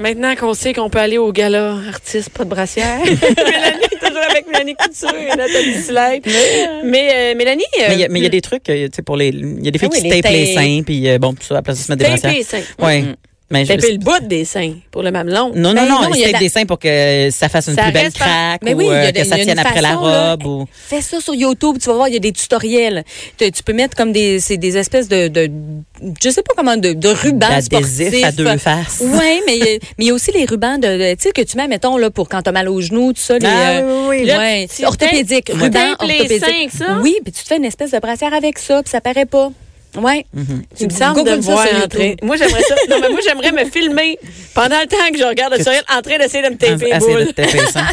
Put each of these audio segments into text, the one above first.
Maintenant qu'on sait qu'on peut aller au gala artiste pas de brassière. Mélanie, toujours avec Mélanie Couture et Nathalie Slide. Mais euh, Mélanie. euh, Mais il y a- y, des trucs, euh, tu sais, pour les. Il y a des filles Ah oui, qui se tapent les seins, puis euh, bon, tout ça, à la place de se mettre des brassières. les seins. Oui. Mm-hmm. Mais je- Taper le bout des seins pour le mamelon. Non, non, Ben non, non, il y a la- des seins pour que ça fasse une Ça plus belle par- craque Mais ou oui, il y a euh, que ça tienne après la là. robe. Ou... Fais ça sur YouTube, tu vas voir, il y a des tutoriels. Tu, tu peux mettre comme des, c'est des espèces de, de, je sais pas comment, de, de rubans sportifs. à deux faces. Oui, mais il y a- mais il y a aussi les rubans de, tu sais, que tu mets, mettons, là, pour quand t'as mal aux genoux, tout ça. Les, Ah, euh, oui, oui, ouais, orthopédique. Ruban orthopédique. seins ça? Oui, puis tu te fais une espèce de brassière avec ça, puis ça paraît pas. Ouais. Tu me sembles de me voir entrer. Moi, j'aimerais ça. Non, mais moi, j'aimerais me filmer pendant le temps que je regarde le sourire en train d'essayer de me taper de seins.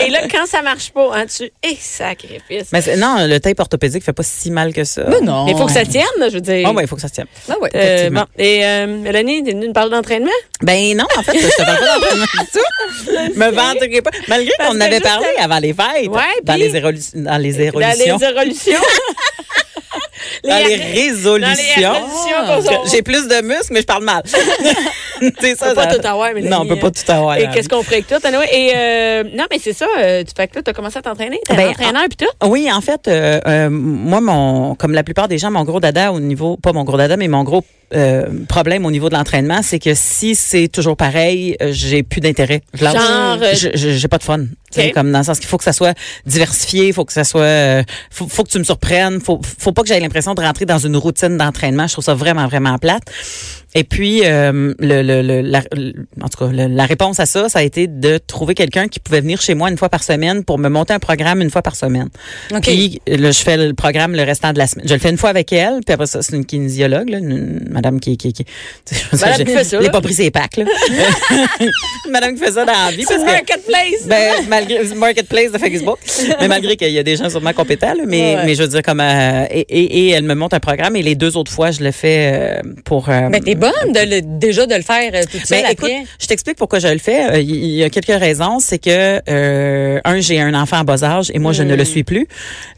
Et là, quand ça marche pas, hein, tu. Eh, sacrifice. Mais non, le tape orthopédique fait pas si mal que ça. Mais non. Il faut que ça tienne, là, je veux dire. Ah, ouais, il faut que ça tienne. Ah ouais. Euh, bon. Et euh, Mélanie, t'es venue nous parler d'entraînement? Ben non, en fait, je te parle pas d'entraînement du tout. Me vanterai pas. Malgré qu'on en avait parlé avant les fêtes. Ouais, dans, puis- les érolu- dans les Dans les érolutions. les Dans les résolutions. Ah. que J'ai plus de muscles, mais je parle mal. c'est ça. peut pas tout avoir, Mélanie, Non, on peut pas tout avoir. Et qu'est-ce qu'on ferait avec toi, Tanoé? Et euh, non, mais c'est ça. euh, tu fais que là, t'as commencé à t'entraîner. T'es Ben, entraîneur puis tout? Oui, en fait, euh, euh, moi, mon, comme la plupart des gens, mon gros dada au niveau, pas mon gros dada, mais mon gros euh, problème au niveau de l'entraînement, c'est que si c'est toujours pareil, euh, j'ai plus d'intérêt. Je lâche. Genre, euh, Je- je- j'ai pas de fun. Tu sais. Comme dans le sens qu'il faut que ça soit diversifié, il faut que ça soit, euh, faut, faut que tu me surprennes, faut, faut pas que j'aie l'impression de rentrer dans une routine d'entraînement. Je trouve ça vraiment, vraiment plate. Et puis, euh, le, le, le- la, le- en tout cas, le- la réponse à ça, ça a été de trouver quelqu'un qui pouvait venir chez moi une fois par semaine pour me monter un programme une fois par semaine. OK. Puis là, je fais le programme le restant de la semaine. Je le fais une fois avec elle, puis après ça, c'est une kinésiologue, là, une, une madame qui... qui, qui je Madame j'ai- qui fait ça, pas pris ses packs, là. madame qui fait ça dans la vie. C'est parce que- marketplace. ben, malgré marketplace de Facebook, mais malgré qu'il y a des gens sûrement compétents, là, mais Ouais. mais je veux dire comme euh, et, et, et elle me monte un programme et les deux autres fois je le fais euh, pour. euh, Mais t'es bonne de le- déjà de le faire toute seule ben, écoute, je t'explique pourquoi je le fais. Il y, a quelques raisons. C'est que, un, j'ai un enfant en bas âge et moi, je ne Hmm. le suis plus.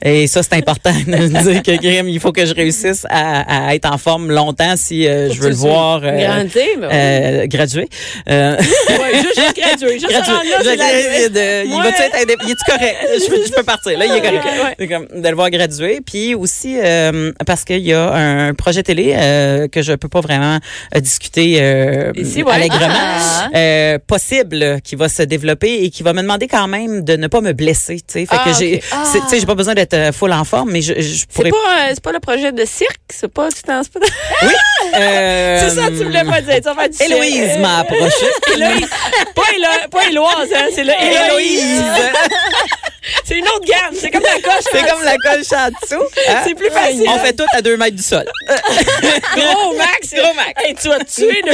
Et ça, c'est important de me dire que, Grim, il faut que je réussisse à, à être en forme longtemps si euh, je veux le voir euh, Grandir, mais ouais. euh, graduer. Euh, Ouais, juste, juste graduer. Juste là, Je- la- de- il Ouais. va-tu être indép- il est-tu correct? Je peux, je peux partir. Là, il est correct. Ouais. C'est comme de le voir graduer. Puis aussi, euh, parce qu'il y a un projet télé euh, que je peux pas vraiment euh, discuter euh, Ici, ouais. allègrement, Ah. euh, possible euh, qui va se développer et qui va me demander quand même de ne pas me blesser. Tu sais, fait Ah, que j'ai, ok. c'est- tu sais, j'ai pas besoin d'être euh, full en forme, mais je, je C'est pourrais. pas, euh, c'est pas le projet de cirque, c'est pas, pas. Oui. Euh, C'est ça, tu voulais pas dire. Tu vas faire du cirque. Héloïse m'a approché. Héloïse. Pas, Hélo- pas Éloise, hein, c'est le Héloïse. Héloïse. C'est une autre gamme. C'est comme la coche. C'est comme la coche en dessous. hein? C'est plus facile. On fait tout à deux mètres du sol. Gros max. Gros max. Hey, tu vas te tuer, là.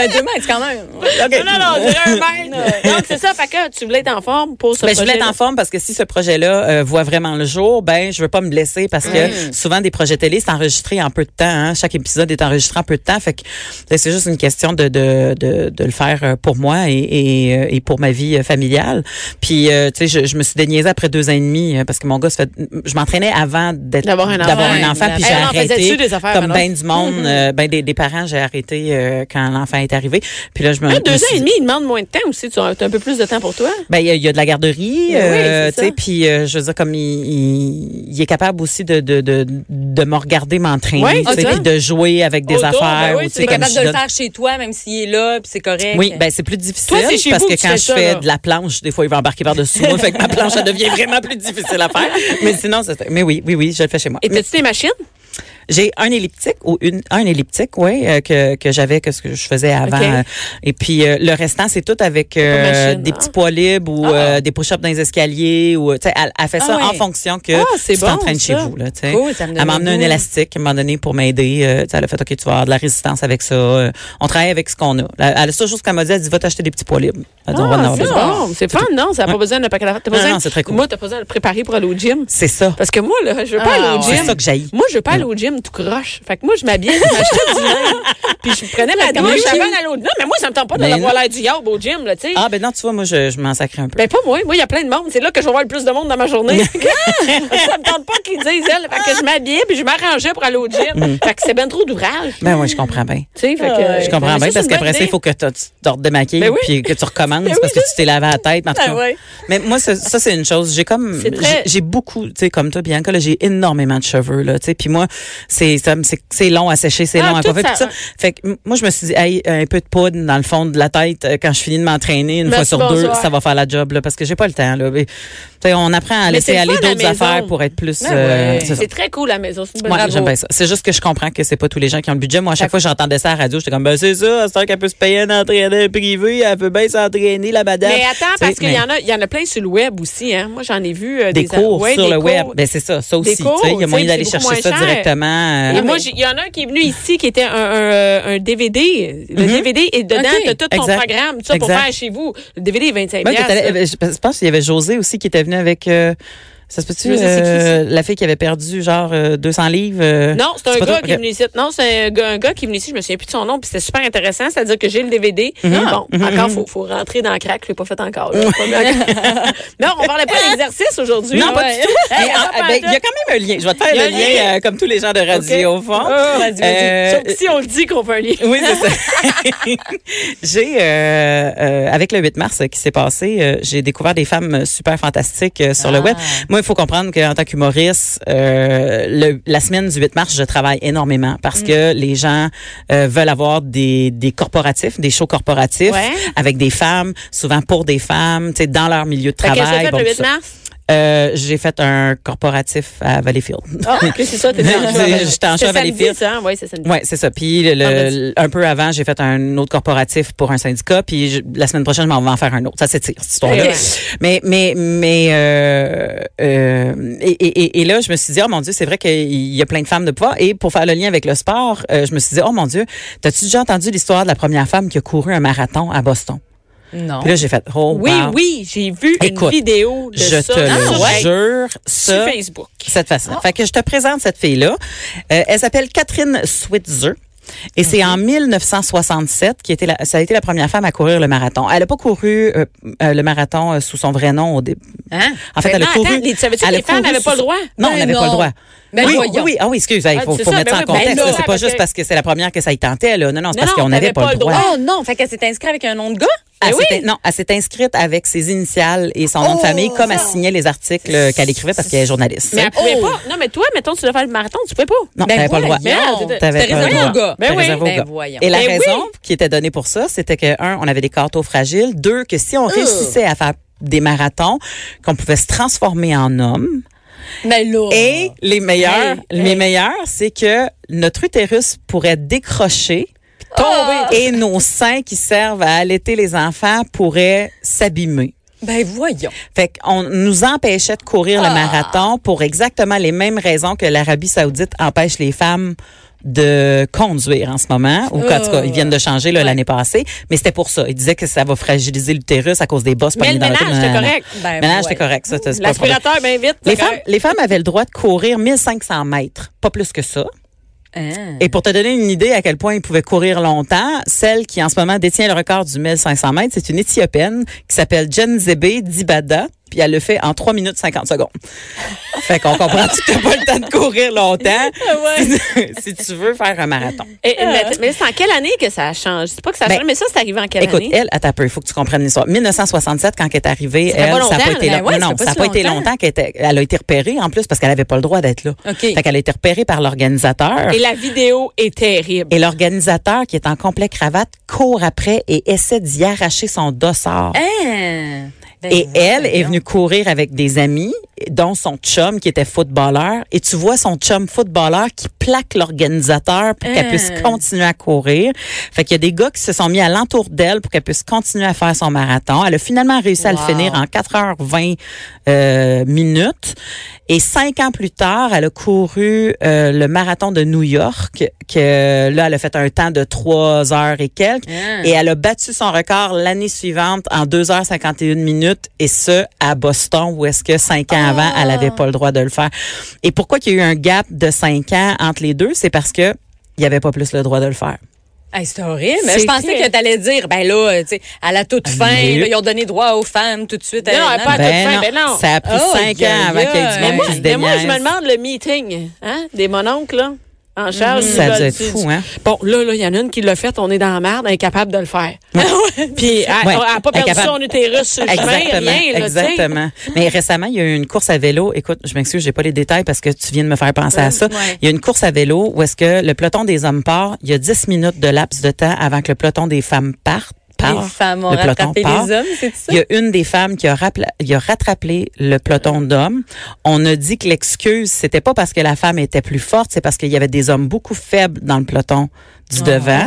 Euh, deux mètres, quand même. Non, non, non, on dirait un mètre. Donc, c'est ça. Fait que tu voulais être en forme pour ce Ben, je voulais être en forme parce que si ce projet-là euh, voit vraiment le jour, ben je veux pas me blesser parce que souvent des projets télé c'est enregistré en peu de temps. hein. Chaque épisode est enregistré en peu de temps, fait que ben, c'est juste une question de de, de, de le faire euh, pour moi et, et, euh, et pour ma vie familiale. Puis euh, tu sais, je, je me suis déniaisée après deux ans et demi euh, parce que mon gars se fait, je m'entraînais avant d'être D'avoir un enfant. d'avoir un enfant, puis Hey, j'ai faisait-tu arrêté des affaires, comme ben du monde, euh, ben des, des parents, j'ai arrêté euh, quand l'enfant est arrivé. Puis là je me me deux ans et demi, il demande moins de temps aussi. Tu as un peu plus de temps pour toi? ben il y, a- il y a de la garderie, Oui, euh, sais, puis je veux dire comme il, il, il est capable aussi de de de, de me regarder m'entraîner, Oui, tu sais, c'est ça. puis de jouer avec des affaires. ben oui, c'est tu comme capable de le faire chez toi, même s'il est là, puis c'est correct. Oui, ben c'est plus difficile parce que quand je fais de la planche, des fois il va embarquer par-dessus moi, fait que ma planche elle devient vraiment plus difficile à faire. Mais sinon, c'est mais oui, oui, oui, je le fais chez moi. Et Mais t'as-tu des machines? J'ai un elliptique ou une un elliptique, oui, euh, que que j'avais que ce que je faisais avant. Euh, et puis euh, le restant c'est tout avec euh, machine, des hein? petits poids libres ou Ah. euh, des push-ups dans les escaliers ou tu sais elle, elle fait ça Ah en ouais. fonction que Ah, tu bon, t'entraînes chez ça. vous là, tu sais. Cool, ça me Elle m'a le emmené un élastique à un moment donné pour m'aider. euh, tu elle a fait OK, tu vas avoir de la résistance avec ça. On travaille avec ce qu'on a. La, la seule chose qu'elle m'a dit, elle dit va t'acheter des petits poids libres. Elle dit, on va en Ah, avoir c'est besoin. bon. C'est fun, non? Ça n'a pas besoin de Non, c'est très cool. Moi, t'as pas besoin de préparer pour aller au gym. C'est ça. Parce que moi, là, je veux pas Ah, aller au gym. C'est ça que j'haïs. Moi, je veux pas aller au gym tout croche. Fait que moi, je m'habillais, je m'achetais du linge. Puis je prenais ma douche avant d'aller au... Non, mais moi, ça me tente pas d'avoir l'air du yob au gym, là, tu sais. Ah, ben non, tu vois, moi, je, je m'en sacrais un peu. Ben pas moi. Moi, il y a plein de monde. C'est là que je vais voir le plus de monde dans ma journée. ça me tente pas qu'ils disent, elle. Fait que je m'habillais puis je m'arrangeais pour aller au gym. Fait que c'est ben trop d'ouvrage. ben oui, je comprends bien. Tu sais, fait que... Ouais. Je comprends Ben, bien parce qu'après ça, il faut que tu te démaquilles Ben oui. puis que tu recommences Ben parce que tu t'es lavé la tête. En tout Ben cas. Mais moi, ça, ça, c'est une chose. J'ai comme, j'ai beaucoup, tu sais, comme toi, Bianca, là, j'ai énormément de cheveux, là, tu sais. Puis moi, c'est, c'est, long à sécher, c'est Ah, long à coiffer, ça, tout ça. Fait que moi, je me suis dit, hey, un peu de poudre dans le fond de la tête euh, quand je finis de m'entraîner une Merci, fois sur deux, ça va faire la job, là, parce que j'ai pas le temps, là. On apprend à laisser aller la d'autres affaires pour être plus, Ben euh, ouais. c'est très cool, la maison. C'est une j'aime bien ça. C'est juste que je comprends que c'est pas tous les gens qui ont le budget. Moi, à chaque fois que j'entendais ça à la radio, j'étais comme, ben, c'est ça, c'est qu'elle peut se payer un entraîneur privé, elle peut bien s'entraîner, la madame. Mais attends, parce qu'il mais y en a, il y en a plein sur le web aussi, hein. Moi, j'en ai vu euh, Des cours ouais, sur des le cours. web. Ben, c'est ça, ça aussi. Il y a moyen d'aller chercher ça directement. Et euh, moi, il y en a un qui est venu ici qui était un, DVD. Le. DVD et dedans, Ok. t'as tout ton programme, ça pour faire chez vous. Le DVD est 25 Ouais, t'étais allé- piastres, euh, je pense qu'il y avait José aussi qui était venu avec. Euh, ça se peut-tu? Euh, la fille qui avait perdu genre euh, 200 livres. euh, Non, c'est un gars qui est venu ici. Non, c'est un gars, un gars qui est venu ici. Je me souviens plus de son nom, puis c'était super intéressant. C'est-à-dire que j'ai le DVD. Mhm. Bon, encore, faut, faut rentrer dans le crack. Je l'ai pas fait encore. là. Non, on parlait pas d'exercice aujourd'hui. Non, pas Ouais. du tout. Hey, ah, ben, Il y a quand même un lien. Je vais te faire le un lien, lien. euh, comme tous les gens de radio, au fond. Euh, Sauf que si on le dit qu'on fait un lien. Oui, c'est ça. j'ai, euh, euh, avec le 8 mars qui s'est passé, euh, j'ai découvert des femmes super fantastiques euh, sur le Ah. web. Moi, il faut comprendre qu'en tant qu'humoriste, euh, le- la semaine du 8 mars, je travaille énormément parce que les gens euh, veulent avoir des, des corporatifs, des shows corporatifs Ouais. avec des femmes, souvent pour des femmes, tu sais, dans leur milieu de Fait que travail. bon, le tout 8 ça. mars? Euh, j'ai fait un corporatif à Valleyfield. Ah, ok, c'est ça, le c'est- choix. j'étais en à Valleyfield. ça, oui, c'est samedi. Ouais, c'est ça. Puis le, Ah, le- vas-y. un peu avant, j'ai fait un autre corporatif pour un syndicat. Puis je- la semaine prochaine, je m'en vais en faire un autre. Ça s'étire cette histoire-là. Mais mais mais euh, euh, et, et, et là, je me suis dit oh mon Dieu, c'est vrai qu'il y a plein de femmes de pouvoir. Et pour faire le lien avec le sport, euh, je me suis dit oh mon Dieu, t'as-tu déjà entendu l'histoire de la première femme qui a couru un marathon à Boston? Non. Puis là, j'ai fait oh Oui, wow. oui, j'ai vu Écoute, une vidéo de Je ça te sur, le jure, sur ça, Facebook. cette façon. Fait que je te présente cette fille-là. Euh, elle s'appelle Catherine Switzer. Et c'est en 1967 qui était la, ça a été la première femme à courir le marathon. Elle n'a pas couru euh, euh, le marathon euh, sous son vrai nom au début. Hein? En fait, Ben elle a non, couru. attends, les- savais-tu que elle a les femmes n'avaient pas le droit? Non, Ben on n'avait pas le droit. Ben oui, oui, oui. Ah oui, excuse, il Ah, faut, ça, mettre ça en oui, contexte. c'est pas juste que- parce que c'est la première que ça y tentait. Là. Non, non, c'est parce qu'on n'avait t'avais pas, le droit. Oh non, fait qu'elle s'est inscrite avec un nom de gars? Elle Ben oui. non, elle s'est inscrite avec ses initiales et son nom de Oh, famille, comme elle ça. signait les articles qu'elle écrivait parce qu'elle est journaliste. Mais elle pouvait Oh. pas. Non, mais toi, mettons, tu dois faire le marathon, tu peux pas. non, Ben t'avais pas le droit. T'avais C'était pas le réservé droit. aux gars. Ben oui. aux Ben gars. voyons. Et la Ben oui. raison qui était donnée pour ça, c'était que, un, on avait des cartos fragiles. Deux, que si on réussissait à faire des marathons, qu'on pouvait se transformer en homme. Mais là. Et les meilleurs, Hey, les hey. meilleurs, c'est que notre utérus pourrait décrocher, tomber, et nos seins qui servent à allaiter les enfants pourraient s'abîmer. Ben voyons. Fait qu'on nous empêchait de courir le Ah. marathon pour exactement les mêmes raisons que l'Arabie Saoudite empêche les femmes de conduire en ce moment, ou en tout cas, ils viennent de changer là, Ouais. l'année passée, mais c'était pour ça. Ils disaient que ça va fragiliser l'utérus à cause des bosses Mais pognés le dans ménage, c'était correct. Ben Le ménage, c'était voyons. correct. Ça. L'aspirateur, bien vite. Les femmes, les femmes avaient le droit de courir 1500 mètres, pas plus que ça. Hein? Et pour te donner une idée à quel point ils pouvaient courir longtemps, celle qui en ce moment détient le record du 1500 mètres, c'est une Éthiopienne qui s'appelle Jenzebe Dibada, puis elle le fait en 3 minutes 50 secondes. fait qu'on comprend que t'as pas le temps de courir longtemps si, si tu veux faire un marathon. Et- mais mais c'est en quelle année que ça a changé? C'est pas que ça Ben, changé, mais ça, c'est arrivé en quelle Écoute, année? elle, attends peu, il faut que tu comprennes l'histoire. 1967, quand elle est arrivée, elle, pas ça n'a pas été ouais, non, ça pas n'a pas été longtemps. qu'elle elle a été repérée en plus parce qu'elle avait pas le droit d'être là. OK. Fait qu'elle a été repérée par l'organisateur. Et la vidéo est terrible. Et l'organisateur, qui est en complet cravate, court après et essaie d'y arracher son dossard. Hein? Ben Et elle est venue courir avec des amis, dont son chum qui était footballeur. Et tu vois son chum footballeur qui plaque l'organisateur pour qu'elle puisse continuer à courir. Fait qu'il y a des gars qui se sont mis à l'entour d'elle pour qu'elle puisse continuer à faire son marathon. Elle a finalement réussi à le finir en 4h20 euh, minutes. Et cinq ans plus tard, elle a couru euh, le marathon de New York, que là, elle a fait un temps de 3 heures et quelques. Hein. Et elle a battu son record l'année suivante en 2h51 minutes minutes et ce, à Boston, où est-ce que cinq ans avant, elle avait pas le droit de le faire. Et pourquoi qu'il y a eu un gap de cinq ans entre les deux? C'est parce que il y avait pas plus le droit de le faire. Hey, c'est horrible. Je pensais que tu allais dire, ben là, tu sais, à la toute fin, mais- là, ils ont donné droit aux femmes tout de suite. Non, Euh, pas à toute fin, ben non. Ça a pris Oh, cinq ans avant qu'il y ait du Mais monde moi, qui se mais moi, je me demande le meeting hein, des mononcles, là, en charge. Ça du- doit être fou, hein? Bon, là, là, il y en a une qui l'a fait, on est dans la merde, incapable de le faire. Puis, elle Ouais. n'a pas perdu Incapable. son utérus sur le chemin, Exactement, rien, là, exactement. Mais récemment, il y a eu une course à vélo. Écoute, je m'excuse, j'ai pas les détails parce que tu viens de me faire penser à ça. Ouais. Il y a une course à vélo où est-ce que le peloton des hommes part, il y a 10 minutes de laps de temps avant que le peloton des femmes parte. Part. Les femmes ont le peloton rattrapé part. les hommes, c'est ça? Il y a une des femmes qui a, il a rattrapé le peloton d'hommes. On a dit que l'excuse, c'était pas parce que la femme était plus forte, c'est parce qu'il y avait des hommes beaucoup faibles dans le peloton du devant.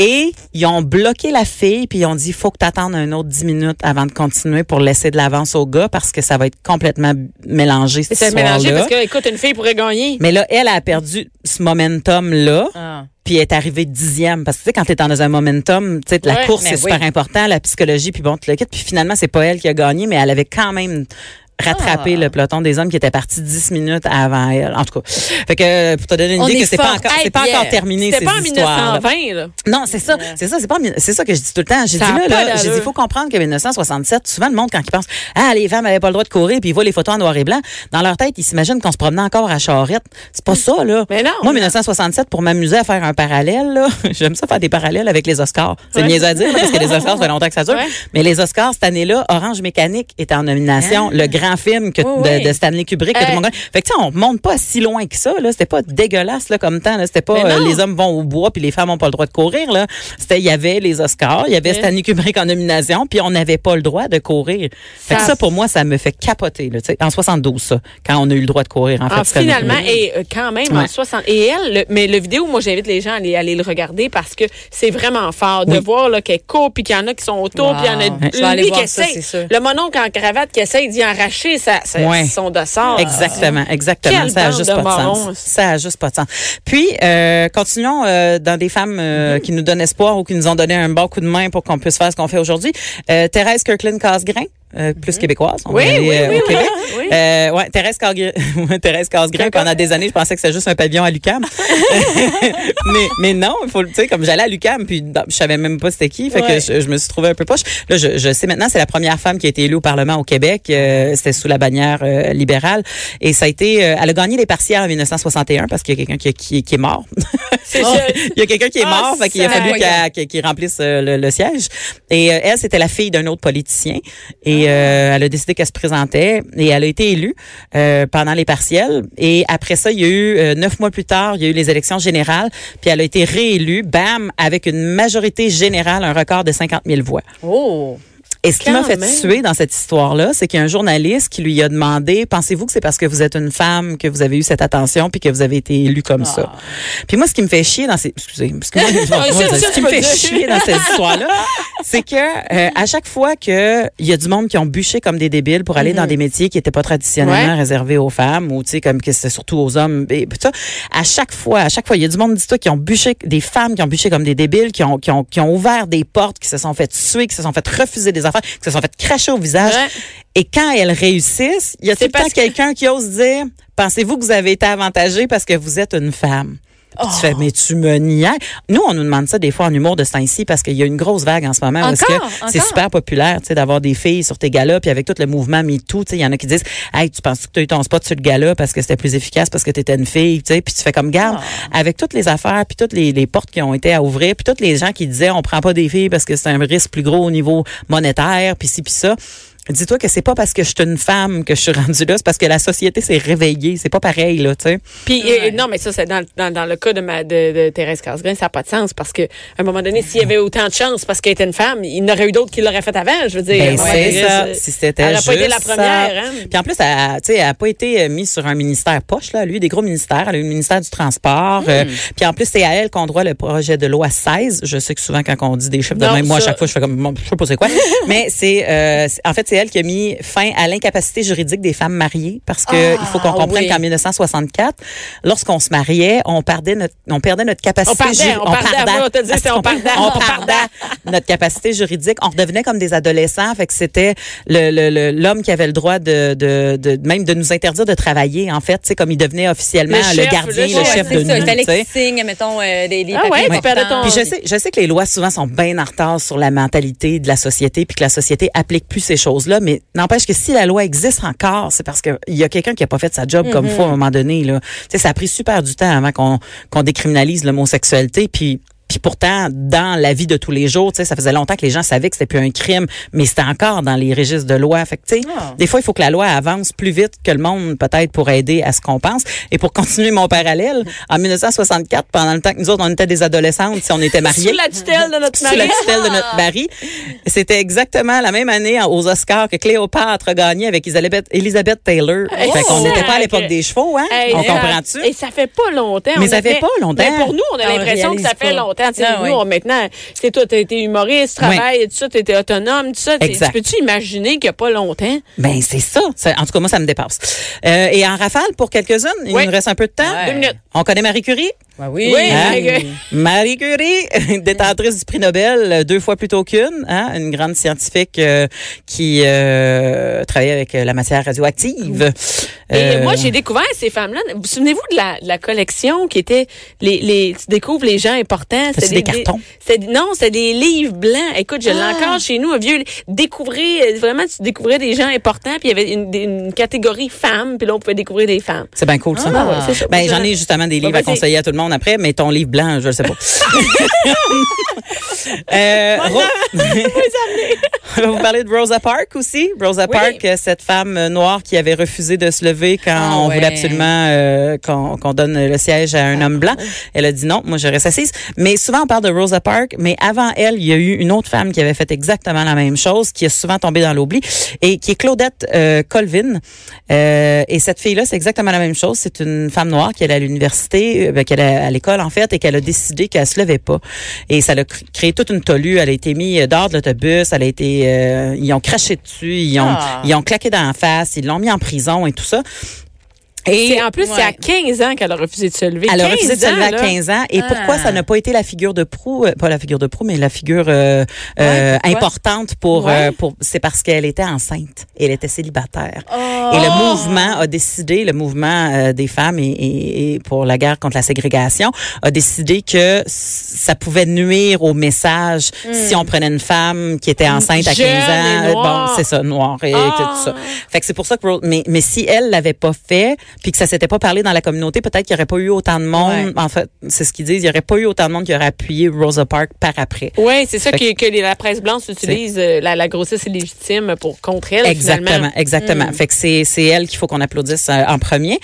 Et ils ont bloqué la fille, puis ils ont dit, faut que tu attendes un autre 10 minutes avant de continuer pour laisser de l'avance au gars parce que ça va être complètement mélangé cette C'est mélangé parce que, écoute, une fille pourrait gagner. Mais là, elle a perdu ce momentum-là Ah. puis elle est arrivée dixième. Parce que tu sais, quand t'es dans un momentum, tu sais, la Ouais, course, c'est super important, la psychologie, puis bon, tu le quittes. Puis finalement, c'est pas elle qui a gagné, mais elle avait quand même rattrapé Ah. le peloton des hommes qui était parti dix minutes avant elle. En tout cas, fait que pour te donner une On idée que c'est pas encore, Hey, c'est pas encore terminé C'était ces pas en histoires. 1920, là. Non, c'est ça, c'est ça, c'est pas, c'est ça que je dis tout le temps. J'ai dit là, j'ai dit, faut comprendre que 1967, souvent le monde quand il pense, ah, les femmes avaient pas le droit de courir, puis ils voient les photos en noir et blanc, dans leur tête, ils s'imaginent qu'on se promenait encore à charrette. C'est pas ça, là. Mais non. Moi, 1967, pour m'amuser à faire un parallèle, là, j'aime ça faire des parallèles avec les Oscars. C'est Ouais. à dire, parce que les Oscars, ça fait longtemps que ça dure. Ouais. Mais les Oscars, cette année-là, Orange Mécanique était en nomination. Le grand film que, Oui, de, oui. de Stanley Kubrick. que tout le monde gagne. Fait que, tu sais, on monte pas si loin que ça, là. C'était pas dégueulasse, là, comme temps, là. C'était pas, euh, les hommes vont au bois puis les femmes ont pas le droit de courir, là. C'était, il y avait les Oscars, il y avait. Stanley Kubrick en nomination, puis on n'avait pas le droit de courir. Fait que Ça- pour moi, ça me fait capoter, là. En 72, ça. Quand on a eu le droit de courir, en fait. Ah, Stanley finalement, et euh, quand même, en Ouais. 60. Et elle, le- mais le vidéo, moi, j'invite les gens à aller, aller le regarder parce que c'est vraiment fort de voir là, qu'elle court, puis qu'il y en a qui sont autour, Wow. puis il y en a voir qui essaie. Le mononcle en cravate qui essaye d'y arracher sa, sa- Ouais. son dossard. Exactement, exactement. Quelle Ça a bande juste de pas de sens. Ça a juste pas de sens. Puis, euh, continuons euh, dans des femmes euh, qui nous donnent espoir ou qui nous ont donné un bon coup de main pour qu'on puisse faire ce qu'on fait aujourd'hui. Euh, Thérèse Kirkland-Casgrain. Euh, plus québécoise. On Oui, oui, euh, oui, au Québec. oui. Euh, ouais, Thérèse Casgrain, Thérèse Casgrain, pendant des années, je pensais que c'était juste un pavillon à Lucam. mais, mais non, il faut, tu sais, comme j'allais à Lucam, puis non, je savais même pas c'était qui, fait Ouais. que je, je me suis trouvée un peu poche. Là, je, je sais maintenant, c'est la première femme qui a été élue au Parlement au Québec. Euh, c'était sous la bannière euh, libérale. Et ça a été, euh, elle a gagné les partiels en 1961 parce qu'il y a quelqu'un qui, qui, qui est mort. Oh. Il y a quelqu'un qui est Ah, mort, fait qu'il a fallu qu'il remplisse le, le siège. Et elle, c'était la fille d'un autre politicien. Et euh, elle a décidé qu'elle se présentait et elle a été élue euh, pendant les partiels. Et après ça, il y a eu euh, neuf mois plus tard, il y a eu les élections générales. Puis elle a été réélue, bam, avec une majorité générale, un record de 50 000 voix. Oh! Et ce qui m'a fait même. tuer dans cette histoire-là, c'est qu'il y a un journaliste qui lui a demandé, pensez-vous que c'est parce que vous êtes une femme que vous avez eu cette attention puis que vous avez été élue comme ça? Puis moi, ce qui me fait chier dans ces, excusez, excusez Ah, ça, ce qui me fait chier dans cette histoire-là, c'est que euh, à chaque fois que il y a du monde qui ont bûché comme des débiles pour aller dans des métiers qui étaient pas traditionnellement Mm-hmm. Ouais. réservés aux femmes ou tu sais comme que c'était surtout aux hommes, et tout ça, à chaque fois, à chaque fois, il y a du monde dis-toi qui ont bûché, des femmes qui ont bûché comme des débiles, qui ont qui ont qui ont ouvert des portes, qui se sont fait tuer, qui se sont fait refuser des affaires, qui se sont fait cracher au visage. Ouais. Et quand elles réussissent, il y a tout le temps que- quelqu'un qui ose dire Pensez-vous que vous avez été avantagé parce que vous êtes une femme? Puis Tu fais, mais tu me niais. Nous, on nous demande ça des fois en humour de ce temps-ci parce qu'il y a une grosse vague en ce moment. parce que c'est super populaire, tu sais, d'avoir des filles sur tes galas, puis avec tout le mouvement MeToo, tu sais, il y en a qui disent, hey, tu penses que tu as eu ton spot sur le gala parce que c'était plus efficace parce que tu étais une fille, tu sais, puis tu fais comme garde, avec toutes les affaires, puis toutes les, les portes qui ont été à ouvrir, puis tous les gens qui disaient, on prend pas des filles parce que c'est un risque plus gros au niveau monétaire, puis ci, puis ça. Dis-toi que c'est pas parce que je suis une femme que je suis rendue là, c'est parce que la société s'est réveillée. C'est pas pareil, là, tu sais. Puis euh, non, mais ça c'est dans, dans, dans le cas de ma de, de Thérèse Casgrain, ça n'a pas de sens parce que à un moment donné, s'il y avait autant de chance parce qu'elle était une femme, il y en aurait eu d'autres qui l'auraient fait avant. Je veux dire, Ben, c'est ça. c'est- Si c'était elle a pas été la première. ça. Hein? Puis en plus, elle, tu sais, elle a pas été euh, mise sur un ministère poche, là. Lui, des gros ministères. Elle a eu le ministère du Transport. euh, Hmm. puis en plus, c'est à elle qu'on doit le projet de loi 16. Je sais que souvent, quand on dit des chiffres de Non, même, moi, à chaque fois, je fais comme, je sais pas c'est quoi. Mais c'est, euh, c'est- en fait, c'est elle qui a mis fin à l'incapacité juridique des femmes mariées parce que Ah, il faut qu'on comprenne oui. qu'en 1964, lorsqu'on se mariait, on perdait notre, on perdait notre capacité On pardait, juri- on pardait. notre capacité juridique? On redevenait comme des adolescents. Fait que c'était le, le- le- l'homme qui avait le droit de, de, de même de nous interdire de travailler. En fait, c'est comme il devenait officiellement Le le, chef, gardien, le le chef, de ça. nous. Il fallait tu sais. qu'il signe, mettons, euh, des, des Ah papiers ouais, tu perdais importants. ton- Puis je sais, je sais que les lois souvent sont bien en retard sur la mentalité de la société, puis que la société applique plus ces choses-là. Mais n'empêche que si la loi existe encore, c'est parce qu'il y a quelqu'un qui a pas fait sa job comme il faut à un moment donné. Là. Ça a pris super du temps avant qu'on qu'on décriminalise l'homosexualité. Puis puis pourtant, dans la vie de tous les jours, tu sais, ça faisait longtemps que les gens savaient que c'était plus un crime, mais c'était encore dans les registres de loi. Fait que, tu sais, Ah. des fois, il faut que la loi avance plus vite que le monde, peut-être, pour aider à ce qu'on pense. Et pour continuer mon parallèle, en 1964, pendant le temps que nous autres, on était des adolescentes, si on était mariés Sous la tutelle de notre sous la mari. tutelle de notre mari. C'était exactement la même année aux Oscars que Cléopâtre gagné avec Elizabeth Taylor. Hey, fait qu'on n'était pas à l'époque des chevaux, hein? Hey, on comprend-tu? Et ça fait pas longtemps. Mais on ça fait pas longtemps. Mais pour nous, on a On l'impression que ça fait pas. longtemps. Tu sais, Ah, nous, oui. on- maintenant, c'est toi, t'as été humoriste, tu travailles, et tout ça, t'étais autonome, tout ça. Exact. Peux-tu imaginer qu'il y a pas longtemps? Ben, c'est ça. Ça- En tout cas, moi, ça me dépasse. Euh, et en rafale, pour quelques-unes, il Oui. nous reste un peu de temps. Ouais. Deux minutes. On connaît Marie Curie? Ben oui. Oui, Hein? Marie- Curie, détentrice du prix Nobel, euh, deux fois plutôt qu'une, hein, une grande scientifique euh, qui euh, travaillait avec euh, la matière radioactive. Et Euh, moi, j'ai découvert ces femmes-là. Vous vous souvenez-vous de la, de la collection qui était les, les, tu découvres les gens importants. C'est des cartons? non, c'était des livres blancs. Écoute, je l'ai Ah. encore chez nous, un vieux. Découvrir, vraiment, tu découvrais des gens importants, puis il y avait une, une catégorie femmes, puis là, on pouvait découvrir des femmes. C'est bien cool, ça. Ah, ouais, c'est. Ben, j'en ai justement des livres à conseiller à tout le monde après, mais ton livre blanc, je le sais pas. euh, Ro- On va vous parler de Rosa Parks aussi. Rosa Oui. Parks, cette femme noire qui avait refusé de se lever quand Ah, on ouais. voulait absolument euh, qu'on donne le siège à un homme blanc. Elle a dit non, moi je reste assise. Mais souvent on parle de Rosa Parks, mais avant elle, il y a eu une autre femme qui avait fait exactement la même chose, qui est souvent tombée dans l'oubli, et qui est Claudette euh, Colvin. Et cette fille-là, c'est exactement la même chose. C'est une femme noire qui est à l'université, ben, qu'elle est à l'école en fait, et qu'elle a décidé qu'elle se levait pas. Et ça l'a cr- créé toute une tolue. Elle a été mise dehors de l'autobus. Elle a été, euh, ils ont craché dessus, ils ont, Ah. ils ont claqué dans la face, ils l'ont mis en prison et tout ça. Et en plus, c'est à ouais. 15 ans qu'elle a refusé de se lever. elle a 15 refusé de se lever ans, à là. 15 ans. Et Ah. pourquoi ça n'a pas été la figure de proue, euh, pas la figure de proue, mais la figure euh, euh, importante pour, Ouais. euh, pour c'est parce qu'elle était enceinte. Elle était célibataire. Oh. Et le mouvement a décidé, le mouvement euh, des femmes et, et- et pour la guerre contre la ségrégation, a décidé que ça pouvait nuire au message si on prenait une femme qui était enceinte à 15 Jeune ans. Euh. Bon, c'est ça, noir et Ah. tout ça. Fait que c'est pour ça que mais mais si elle l'avait pas fait puis que ça s'était pas parlé dans la communauté, peut-être qu'il y aurait pas eu autant de monde. Ouais. En fait, c'est ce qu'ils disent, il y aurait pas eu autant de monde qui aurait appuyé Rosa Parks par après. Oui, c'est ça que, que la presse blanche utilise, euh, la, la grossesse illégitime pour contre elle, Exactement, finalement. exactement. Fait que c'est c'est elle qu'il faut qu'on applaudisse euh, en premier.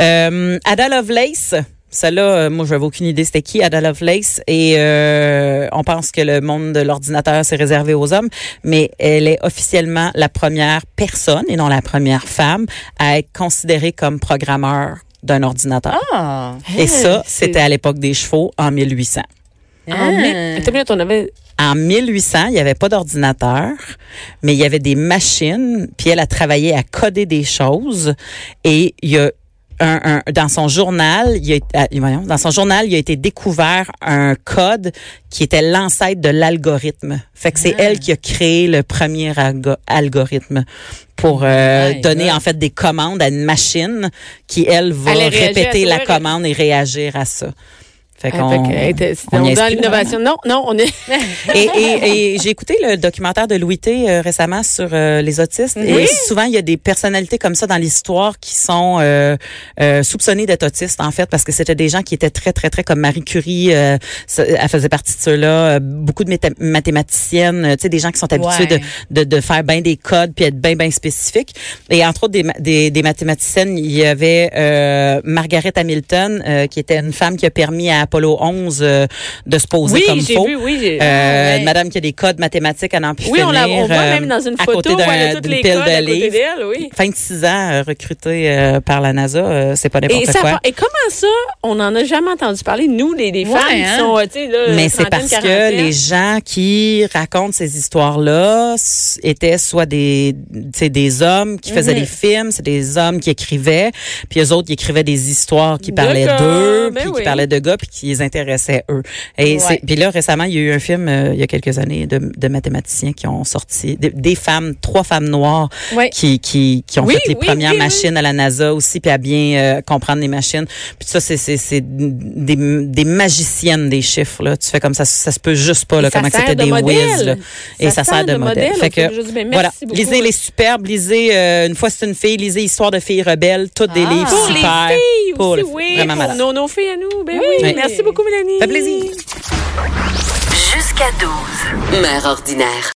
Euh, Ada Lovelace. Celle-là, euh, moi, je n'avais aucune idée c'était qui, Ada Lovelace. Et euh, on pense que le monde de l'ordinateur, c'est réservé aux hommes, mais elle est officiellement la première personne, et non la première femme, à être considérée comme programmeur d'un ordinateur. Ah. Et ça, c'était à l'époque des chevaux, en 1800. En Ah. minute, on avait... En 1800, il n'y avait pas d'ordinateur, mais il y avait des machines, puis elle a travaillé à coder des choses et il y a un, un- dans son journal, il a, ah, voyons, dans son journal, il a été découvert un code qui était l'ancêtre de l'algorithme. Fait que c'est elle qui a créé le premier algo- algorithme pour euh, donner en fait des commandes à une machine qui elle va répéter la commande et réagir à ça. Fait Ah, qu'on y dans inscrit, l'innovation. Non, non, on est... et, et, et j'ai écouté le documentaire de Louis T euh, récemment sur euh, les autistes. Oui. Et souvent, il y a des personnalités comme ça dans l'histoire qui sont euh, euh, soupçonnées d'être autistes, en fait, parce que c'était des gens qui étaient très, très, très comme Marie Curie. euh, elle faisait partie de ceux-là. Euh, beaucoup de mathématiciennes, euh, tu sais, des gens qui sont habitués Ouais. de, de, de faire bien des codes puis être bien, bien spécifiques. Et entre autres, des, des, des mathématiciennes, il y avait euh, Margaret Hamilton, euh, qui était une femme qui a permis à Apollo 11 euh, de se poser Oui, comme faux. vu, oui. j'ai- Euh, Ah, ouais. madame qui a des codes mathématiques à n'en plus oui, on, la, on voit euh, même dans une à photo côté où elle a d'un- toutes d'une les pile codes de à côté livres. d'elle, oui. 26 ans euh, recruté euh, par la NASA, euh, c'est pas Et, n'importe ça, quoi. et comment ça, on n'en a jamais entendu parler, nous, les, les Ouais, femmes qui hein? sont, euh, tu sais, là, Mais c'est parce que les gens qui racontent ces histoires-là étaient soit des, des hommes qui faisaient Mhm. des films, c'est des hommes qui écrivaient, puis eux autres qui écrivaient des histoires qui De parlaient d'eux, ben puis oui. qui parlaient de gars, puis qui les intéressait eux. Et Ouais. puis là récemment, il y a eu un film euh, il y a quelques années de, de mathématiciens qui ont sorti des, des femmes, trois femmes noires Ouais. qui qui qui ont Oui, fait les oui, premières oui, machines à la NASA aussi puis à bien euh, comprendre les machines. Puis ça c'est c'est c'est des des magiciennes des chiffres là. Tu fais comme ça ça se peut juste pas là Et comment c'était de des whiz là. Et Ça sert de modèle. Fait que dis, ben, voilà, beaucoup. lisez les superbes, lisez euh, une fois c'est une fille, lisez Histoire de filles rebelles, toutes des Ah. livres Pour les super. filles Pour aussi, les filles. oui. Vraiment pour nos, nos filles à nous. Ben oui. Oui. Merci beaucoup, Mélanie. Ça fait plaisir. Jusqu'à 12. Mère ordinaire.